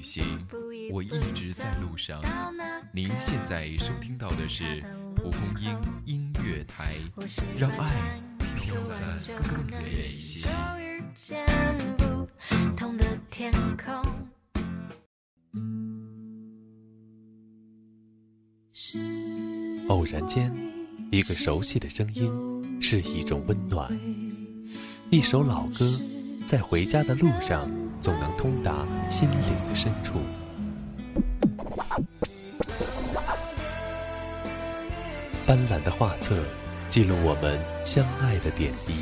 旅行，我一直在路上。您现在收听到的是蒲公英音乐台，让爱飘得更远一些。偶然间，一个熟悉的声音是一种温暖，一首老歌，在回家的路上总能通达心灵的深处。斑斓的画册记录我们相爱的点滴，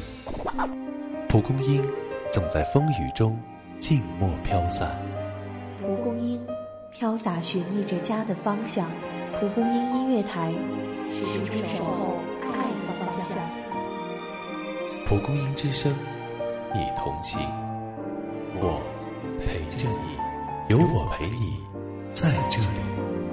蒲公英总在风雨中静默飘散。蒲公英飘洒，寻觅着家的方向。蒲公英音乐台，始终守候爱的方向。蒲公英之声，你同行，我陪着你，有我陪你，在这里。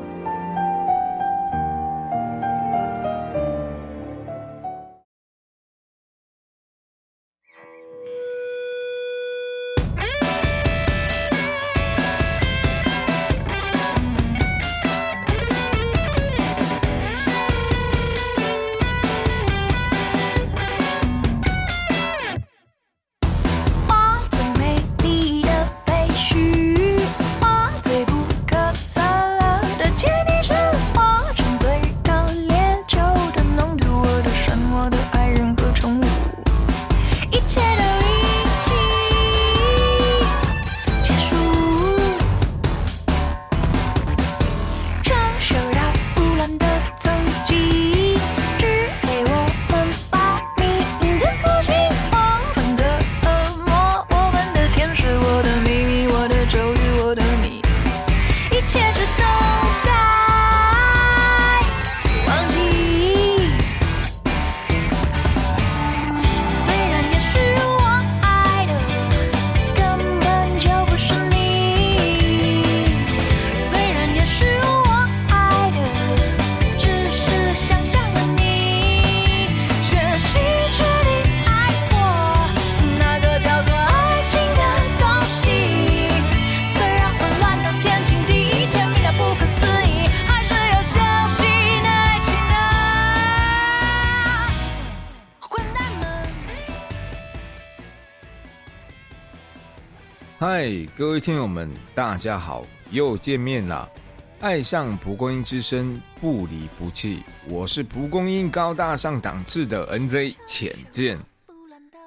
嗨，各位听友们，大家好，又见面了。爱上蒲公英之声，不离不弃。我是蒲公英高大上档次的 NZ 浅见。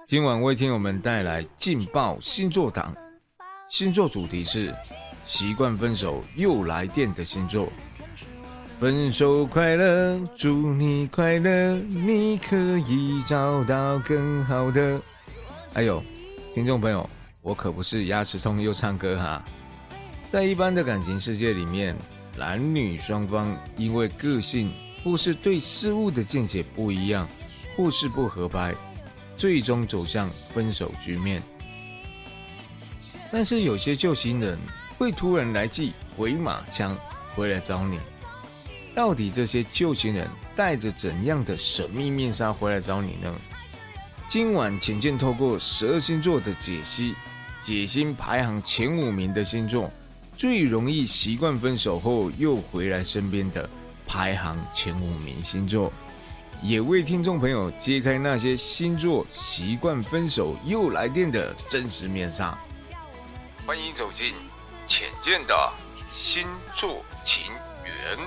今晚为听友们带来劲爆星座档，星座主题是习惯分手又来电的星座。分手快乐，祝你快乐，你可以找到更好的。还有，听众朋友。我可不是牙齿痛又唱歌哈，在一般的感情世界里面，男女双方因为个性或是对事物的见解不一样，或是不合拍，最终走向分手局面。但是有些旧情人会突然来记回马枪回来找你，到底这些旧情人带着怎样的神秘面纱回来找你呢？今晚浅见透过十二星座的解析。解心排行前五名的星座，最容易习惯分手后又回来身边的排行前五名星座，也为听众朋友揭开那些星座习惯分手又来电的真实面纱。欢迎走进浅见的星座情缘。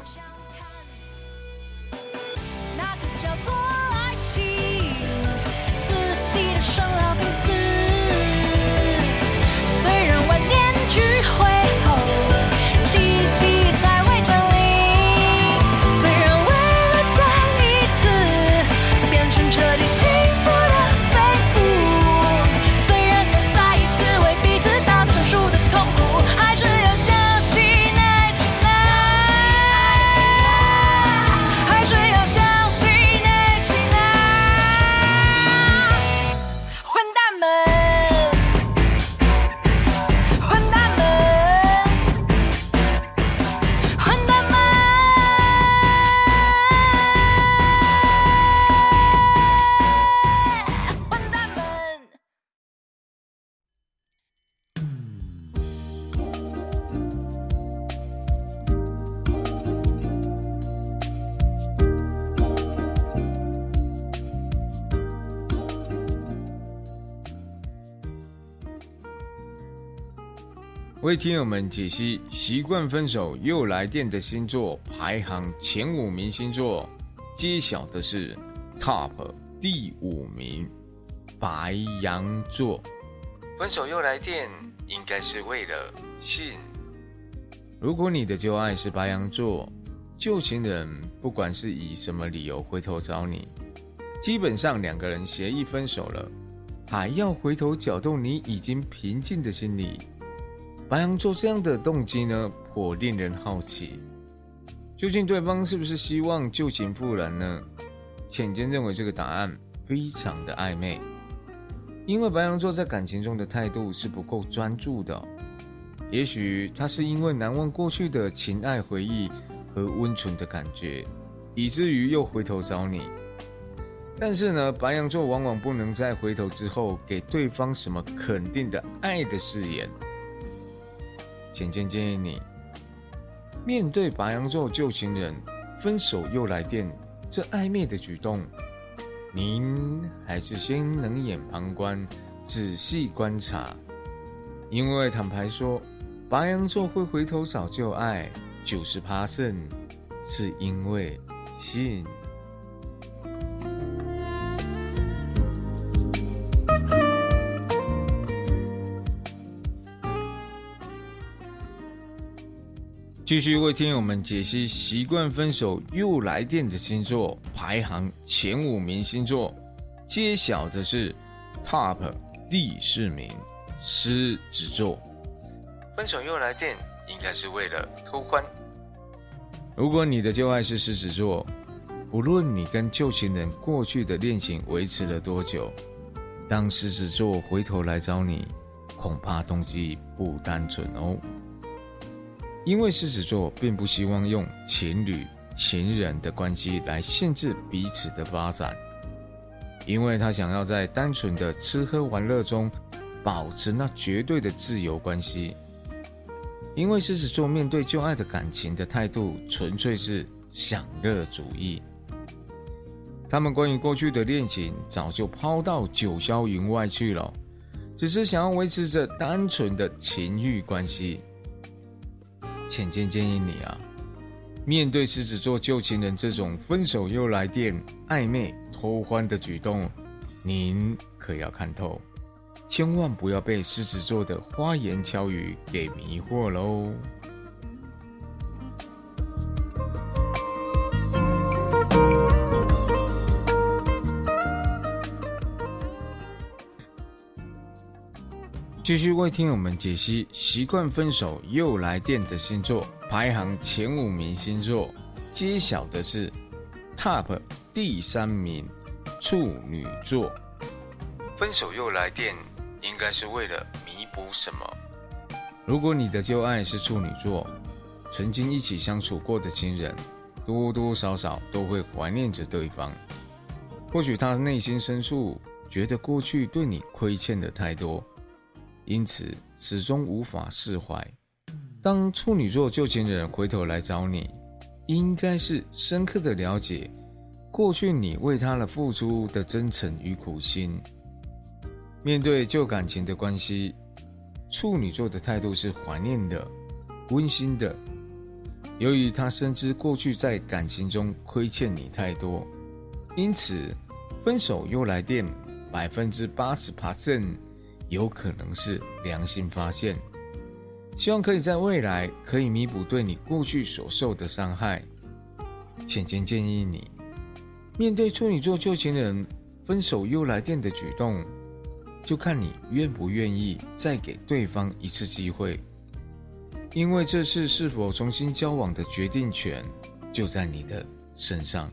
为听友们解析习惯分手又来电的星座排行前五名星座，揭晓的是 Top 第五名白羊座。分手又来电，应该是为了性。如果你的旧爱是白羊座，旧情人不管是以什么理由回头找你，基本上两个人协议分手了，还要回头搅动你已经平静的心理。白羊座这样的动机呢，颇令人好奇。究竟对方是不是希望旧情复燃呢？浅见认为这个答案非常的暧昧，因为白羊座在感情中的态度是不够专注的。也许他是因为难忘过去的情爱回忆和温存的感觉，以至于又回头找你。但是呢，白羊座往往不能在回头之后给对方什么肯定的爱的誓言。浅见建议你，面对白羊座旧情人分手又来电这暧昧的举动，您还是先冷眼旁观，仔细观察。因为坦白说，白羊座会回头找旧爱，九十趴胜，是因为信。继续为听友们解析习惯分手又来电的星座排行前五名星座，揭晓的是 Top 第四名狮子座。分手又来电，应该是为了偷欢。如果你的旧爱是狮子座，无论你跟旧情人过去的恋情维持了多久，当狮子座回头来找你，恐怕动机不单纯哦。因为狮子座并不希望用情侣、情人的关系来限制彼此的发展，因为他想要在单纯的吃喝玩乐中保持那绝对的自由关系。因为狮子座面对旧爱的感情的态度纯粹是享乐主义，他们关于过去的恋情早就抛到九霄云外去了，只是想要维持着单纯的情欲关系。浅见建议你啊，面对狮子座旧情人这种分手又来电、暧昧偷欢的举动，您可要看透，千万不要被狮子座的花言巧语给迷惑喽。继续为听友们解析习惯分手又来电的星座排行前五名星座，揭晓的是 Top 第三名处女座。分手又来电，应该是为了弥补什么？如果你的旧爱是处女座，曾经一起相处过的亲人，多多少少都会怀念着对方。或许他内心深处觉得过去对你亏欠的太多。因此，始终无法释怀。当处女座旧情人回头来找你，应该是深刻的了解过去你为他的付出的真诚与苦心。面对旧感情的关系，处女座的态度是怀念的、温馨的。由于他深知过去在感情中亏欠你太多，因此分手又来电，百分之八十 percent。有可能是良心发现，希望可以在未来可以弥补对你过去所受的伤害。浅浅建议你，面对处女座旧情人分手又来电的举动，就看你愿不愿意再给对方一次机会，因为这次是否重新交往的决定权就在你的身上。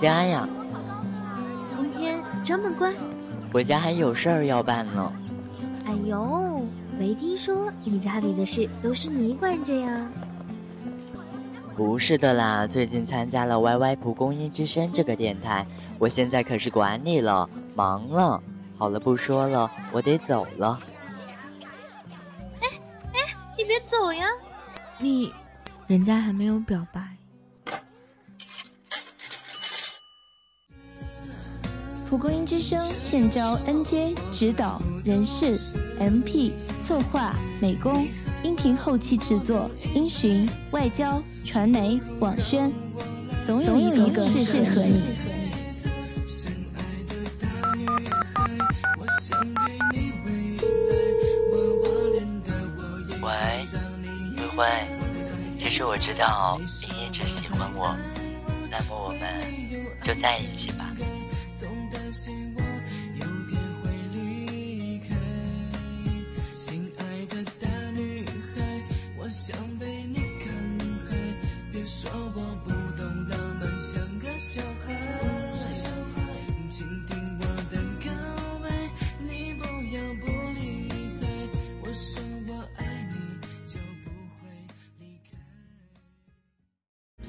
家呀。今天这么乖？我家还有事儿要办呢。哎呦，没听说你家里的事都是你管着呀？不是的啦，最近参加了 YY 蒲公英之声这个电台，我现在可是管你了，忙了。好了，不说了，我得走了。哎哎，你别走呀！你，人家还没有表白。蒲公英之声现招 NJ 指导、人事、MP、策划、美工、音频后期制作、音讯、外交、传媒、网宣，总有一个是适合你。喂，灰灰，其实我知道你一直喜欢我，那么我们就在一起吧。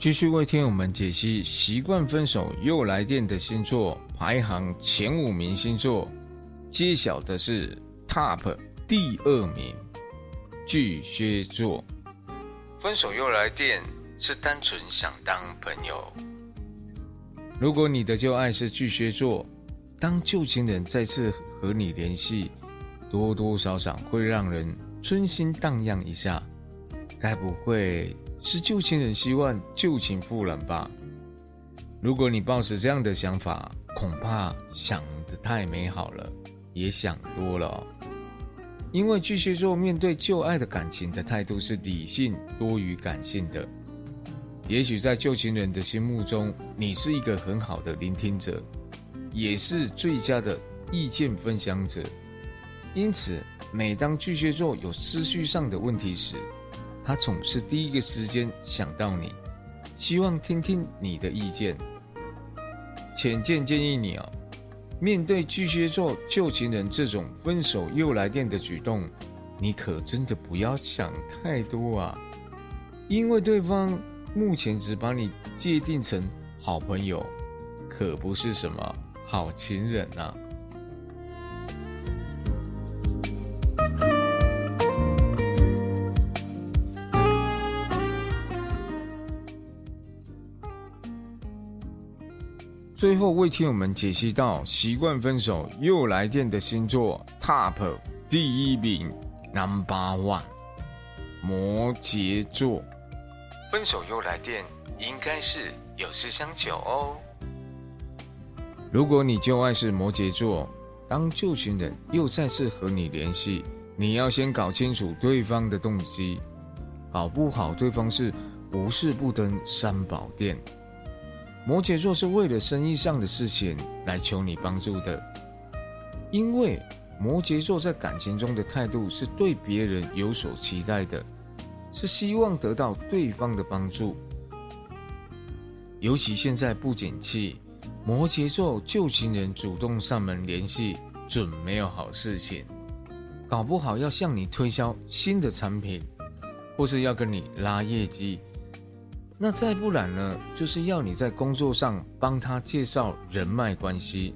继续为听友们解析习惯分手又来电的星座排行前五名星座，揭晓的是 TOP 第二名巨蟹座。分手又来电是单纯想当朋友。如果你的旧爱是巨蟹座，当旧情人再次和你联系，多多少少会让人春心荡漾一下。该不会？是旧情人希望旧情复燃吧？如果你抱持这样的想法，恐怕想得太美好了，也想多了。因为巨蟹座面对旧爱的感情的态度是理性多于感性的。也许在旧情人的心目中，你是一个很好的聆听者，也是最佳的意见分享者。因此，每当巨蟹座有思绪上的问题时，他总是第一个时间想到你，希望听听你的意见。浅见建议你哦，面对巨蟹座旧情人这种分手又来电的举动，你可真的不要想太多啊，因为对方目前只把你界定成好朋友，可不是什么好情人啊。最后为听友们解析到习惯分手又来电的星座 TOP 第一名 Number One 摩羯座，分手又来电应该是有事相求哦。如果你旧爱是摩羯座，当旧情人又再次和你联系，你要先搞清楚对方的动机，搞不好对方是无事不登三宝殿。摩羯座是为了生意上的事情来求你帮助的，因为摩羯座在感情中的态度是对别人有所期待的，是希望得到对方的帮助。尤其现在不景气，摩羯座旧情人主动上门联系，准没有好事情，搞不好要向你推销新的产品，或是要跟你拉业绩。那再不然呢，就是要你在工作上帮他介绍人脉关系。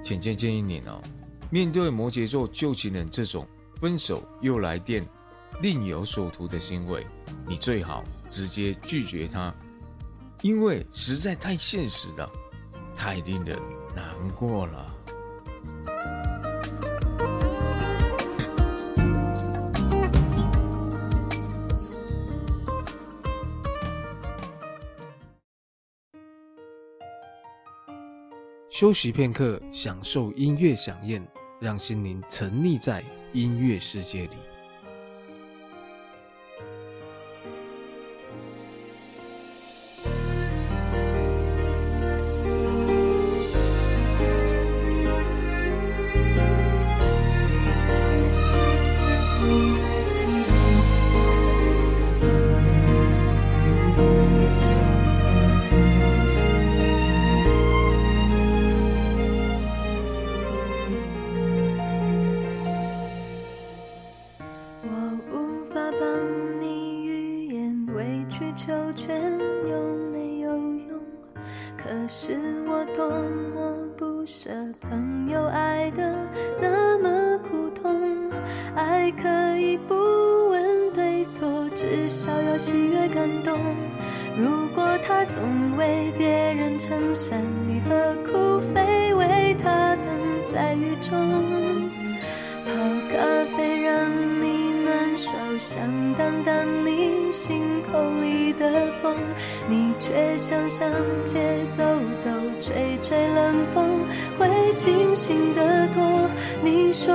浅见建议你哦，面对摩羯座旧情人这种分手又来电、另有所图的行为，你最好直接拒绝他，因为实在太现实了，太令人难过了。休息片刻，享受音乐响宴，让心灵沉溺在音乐世界里。可以不问对错至少有喜悦感动如果他总为别人撑伞你何苦非为他等在雨中。泡咖啡让你暖手想挡挡你心口里的风。你却想上街走走吹吹冷风会清醒得多。你说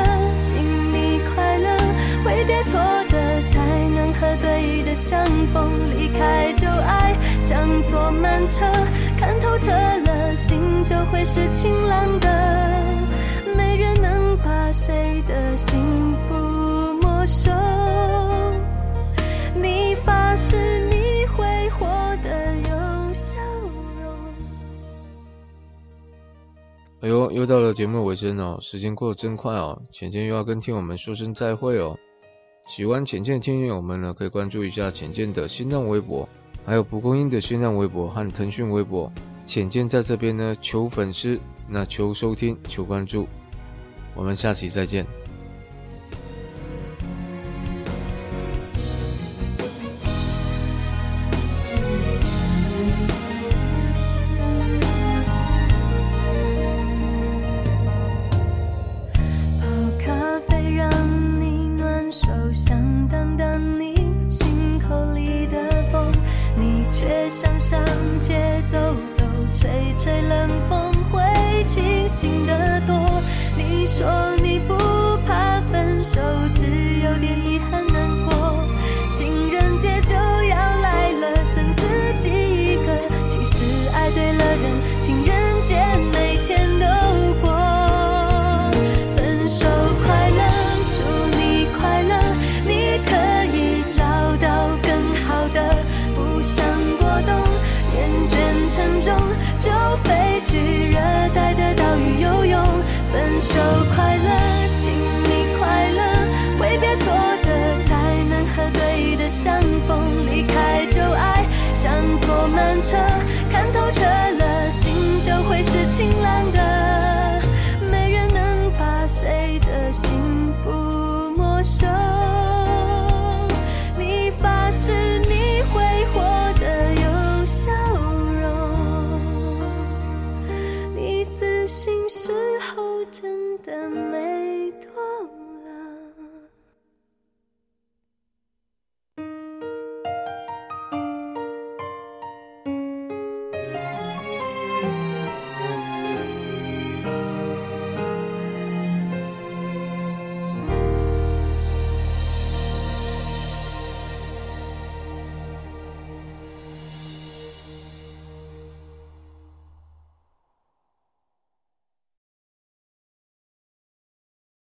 错的，才能和对的相逢。离开旧爱，像坐慢车，看透彻了，心就会是晴朗的。没人能把谁的幸福没收。你发誓。哎呦，又到了节目尾声哦，时间过得真快哦，浅浅又要跟听友们说声再会哦。喜欢浅见的听友们呢，可以关注一下浅见的新浪微博，还有蒲公英的新浪微博和腾讯微博。浅见在这边呢，求粉丝，那求收听，求关注。我们下期再见。看透彻了心就会是晴朗的。